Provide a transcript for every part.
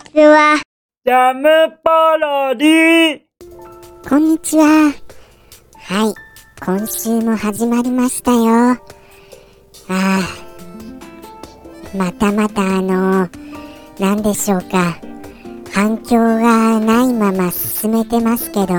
ちは。ジャムパロディこんにちは。はい、今週も始まりましたよ。ああ、またまたあの、なんでしょうか。反響がないまま進めてますけど、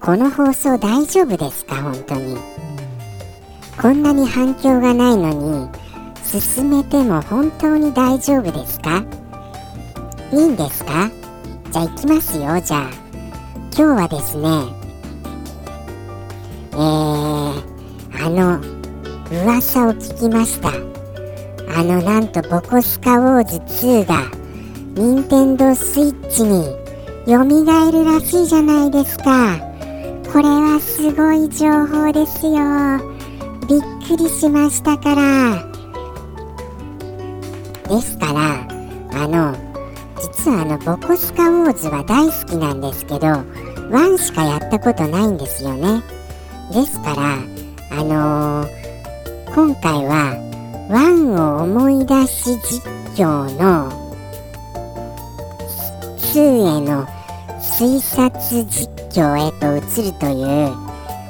この放送大丈夫ですか？本当に。こんなに反響がないのに、進めても本当に大丈夫ですか？いいんですか？じゃあ行きますよ、じゃあ。今日はですね、えー、あの、噂を聞きました。あの、なんと、ボコスカウォーズ2が、任天堂スイッチに、蘇るらしいじゃないですか。これはすごい情報ですよ。びっくりしましたから。ですから、ボコスカウォーズは大好きなんですけど、1しかやったことないんですよね。ですから、あのー今回は1を思い出し実況の2への推察実況へと移るという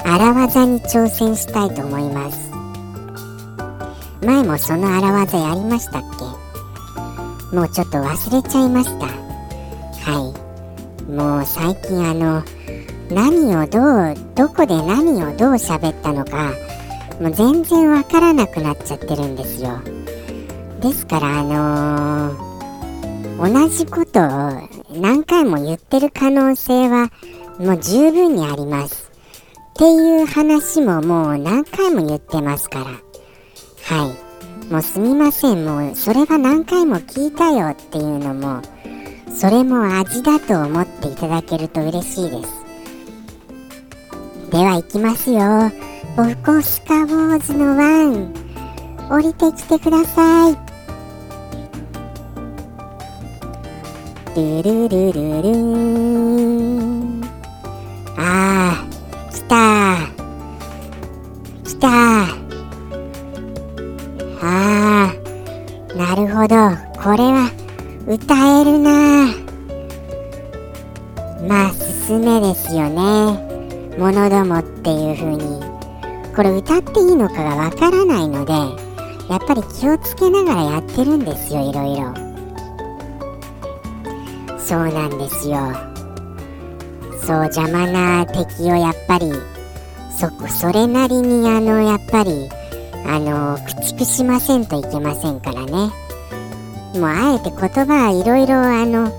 荒技に挑戦したいと思います。前もその荒技やりましたっけ？もうちょっと忘れちゃいました。もう最近あの、何をどう、どこで何をどう喋ったのか、もう全然わからなくなっちゃってるんですよ。ですからあのー同じことを何回も言ってる可能性はもう十分にあります。っていう話ももう何回も言ってますから。はい。もうすみません。もうそれは何回も聞いたよっていうのも、それも味だと思っていただけると嬉しいです。では行きますよ。ボコスカウォーズのワン。降りてきてください。ルルルルルーン。あー、来たー。来たー。あー、なるほど。これは歌えるな。まあ、進めですよね。ものどもっていう風に。これ歌っていいのかがわからないので、やっぱり気をつけながらやってるんですよ、いろいろ。そうなんですよ。そう、邪魔な敵をやっぱり、そこ、それなりにあの、やっぱり、あの、駆逐しませんといけませんからね。もう、あえて言葉はいろいろ、あの、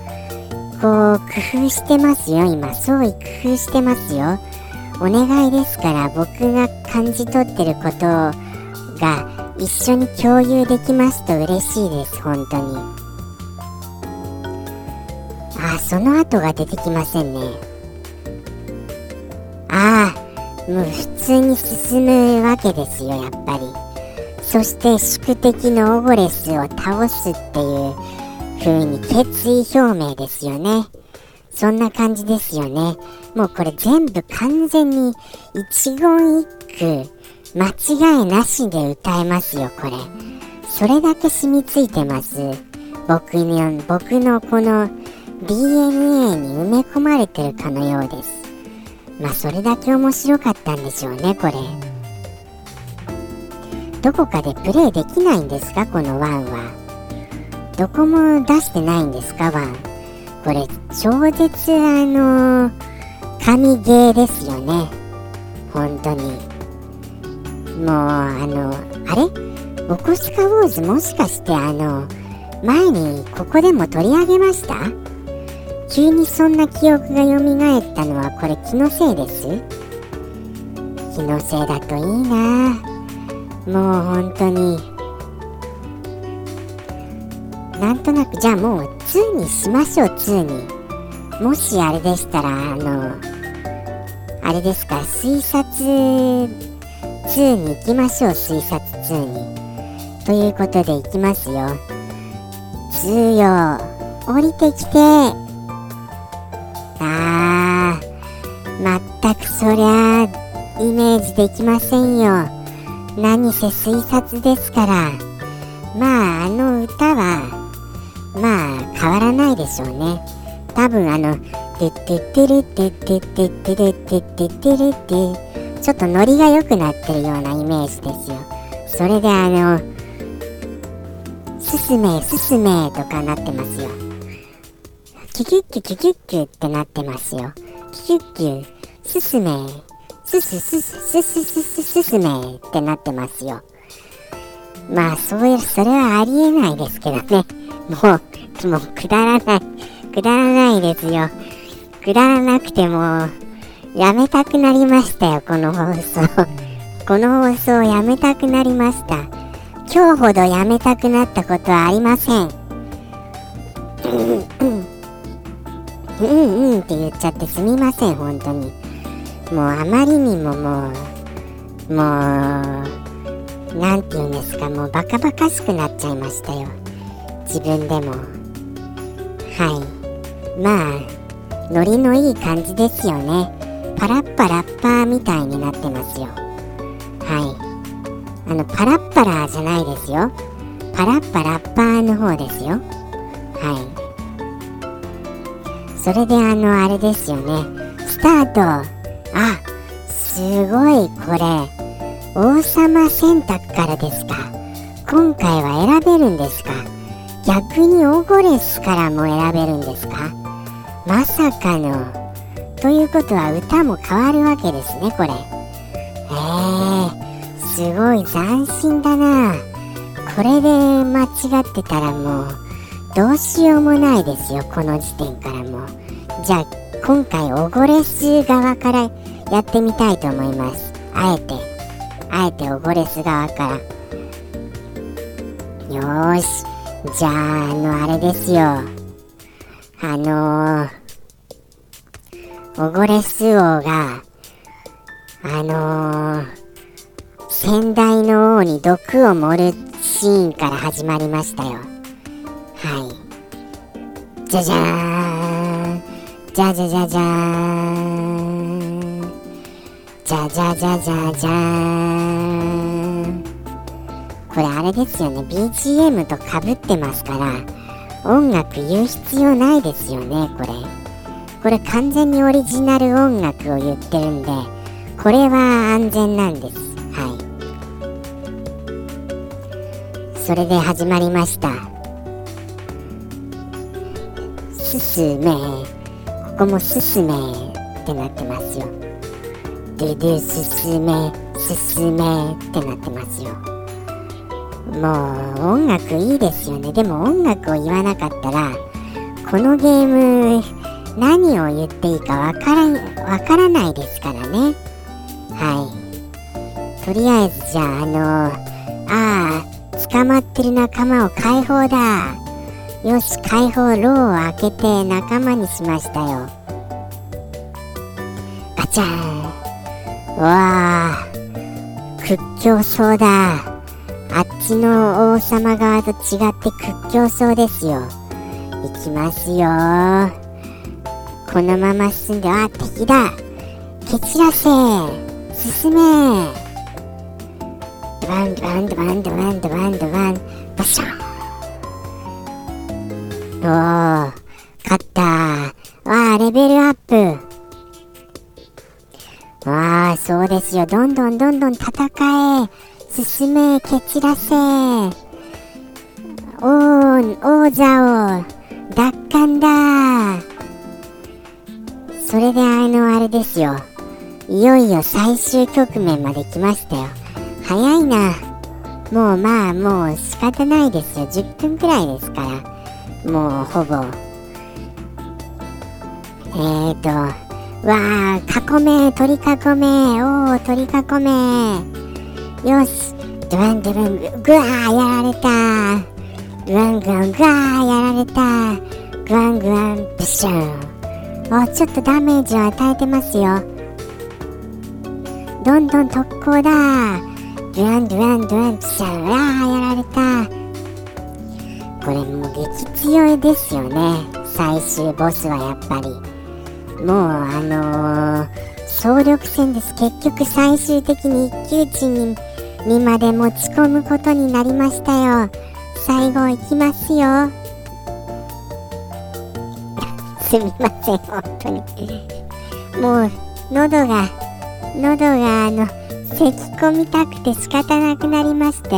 こう、工夫してますよ、今。創意工夫してますよ。お願いですから、僕が感じ取ってることが一緒に共有できますと嬉しいです、本当に。あ、その後が出てきませんね。ああ、もう普通に進むわけですよ、やっぱり。そして宿敵のオゴレスを倒すっていう風に決意表明ですよね。そんな感じですよね。もうこれ全部完全に一言一句間違いなしで歌えますよ、これ。それだけ染みついてます。僕の、僕のこの DNA に埋め込まれてるかのようです。まあそれだけ面白かったんでしょうね、これ。どこかでプレイできないんですか、この1は。どこも出してないんですか、1。これ、超絶あの神ゲーですよね。本当に。もう、あの、あれ？ボコスカウォーズもしかしてあの、前にここでも取り上げました？急にそんな記憶が蘇ったのはこれ気のせいです？気のせいだといいなもう本当になんとなくじゃあもう2にしましょう2に。もしあれでしたらあのあれですか推察2に行きましょう推察2に。ということで行きますよ。2よ降りてきて。あーまったくそりゃイメージできませんよ。何せ推察ですから。まああの歌はまあ変わらないでしょうね。多分あの「てってってるってててててててる」ってちょっとノリが良くなってるようなイメージですよそれであの「すすめすすめ」とかなってますよキュキュッキュキュキュッキュってなってますよキュキュッキュすすめすすすすすすすすすめってなってますよまあそういうそれはありえないですけどねもうもうくだらないくだらないですよくだらなくてもやめたくなりましたよこの放送この放送やめたくなりました今日ほどやめたくなったことはありませんうんうんって言っちゃってすみません本当にもうあまりにももうもうなんて言うんですかもうバカバカしくなっちゃいましたよ。自分でも。はい。まあノリのいい感じですよね。パラッパラッパーみたいになってますよ。はい。あのパラッパラーじゃないですよ。パラッパラッパーの方ですよ。はい。それであのあれですよね。スタートあすごいこれ。王様選択からですか。今回は選べるんですか。逆にオゴレスからも選べるんですか。まさかの。ということは歌も変わるわけですねこれ。えー、すごい斬新だな。これで間違ってたらもうどうしようもないですよこの時点からもじゃあ今回オゴレス側からやってみたいと思います。あえてあえてオゴレス側から。よーし。じゃああのあれですよ。あのー、オゴレス王があのー、先代の王に毒を盛るシーンから始まりましたよ。はい。じゃじゃーん。じゃじゃじゃじゃーん。じゃじゃじゃじゃじゃーん。これあれですよね。BGM とかぶってますから音楽言う必要ないですよねこれ。これ完全にオリジナル音楽を言ってるんでこれは安全なんです。はい。それで始まりました。すすめ。ここもすすめってなってますよ。ドゥドゥすすめすすめってなってますよ。もう音楽いいですよね。でも音楽を言わなかったらこのゲーム何を言っていいかわからわからないですからね。はい。とりあえずじゃああのああ捕まってる仲間を解放だ。よし解放ローを開けて仲間にしましたよ。ガチャン。わあ屈強そうだ。あっちの王様側と違って屈強そうですよ。行きますよ。このまま進んであ敵だ。蹴散らせ。進め。ドワンドワンドワンドワンドワンドワン。バシャン。おー勝った。わあレベルアップ。そうですよ。どんどんどんどん戦え。進め蹴散らせ。王王座を奪還だ。それであのあれですよ。いよいよ最終局面まで来ましたよ。早いな。もうまあもう仕方ないですよ。10分くらいですから。もうほぼ。えーとわあ囲め取り囲めおお取り囲めよしドワンドワングワーやられた。グワングワングワーやられた。グワングワンブシュンおちょっとダメージを与えてますよ。どんどん特攻だ。ドワンドワンドワンブシュンう。わーやられた。これもう激強いですよね。最終ボスはやっぱり。もうあのー、総力戦です結局最終的に一騎打ちににまで持ち込むことになりましたよ最後いきますよ すみません、本当に。もう、喉が、喉があの、咳き込みたくて仕方なくなりまして、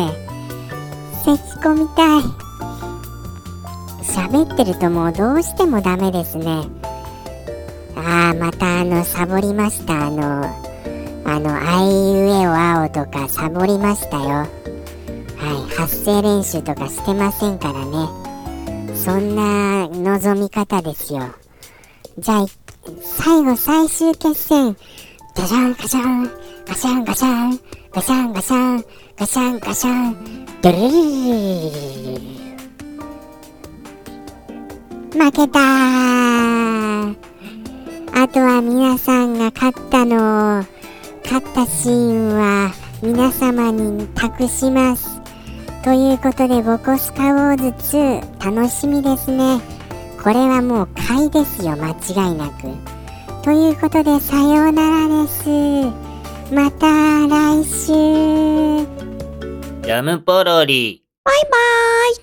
咳き込みたい。喋ってるともうどうしてもダメですね。ああ、またあの、サボりました。あの、あの、あいうえおあおとかサボりましたよ。はい、発声練習とかしてませんからね。そんな望み方ですよ。じゃあ、最後最終決戦。ガシャンガシャン、ガシャンガシャン、ガシャンガシャン、ガシャンガシャン、ドルルルルルルル負けたーあとは皆さんが勝ったのを勝ったシーンは皆様に託します。ということでボコスカウォーズ2楽しみですね。これはもう買いですよ間違いなく。ということでさようならです。また来週。ジャムポロリ。バイバーイ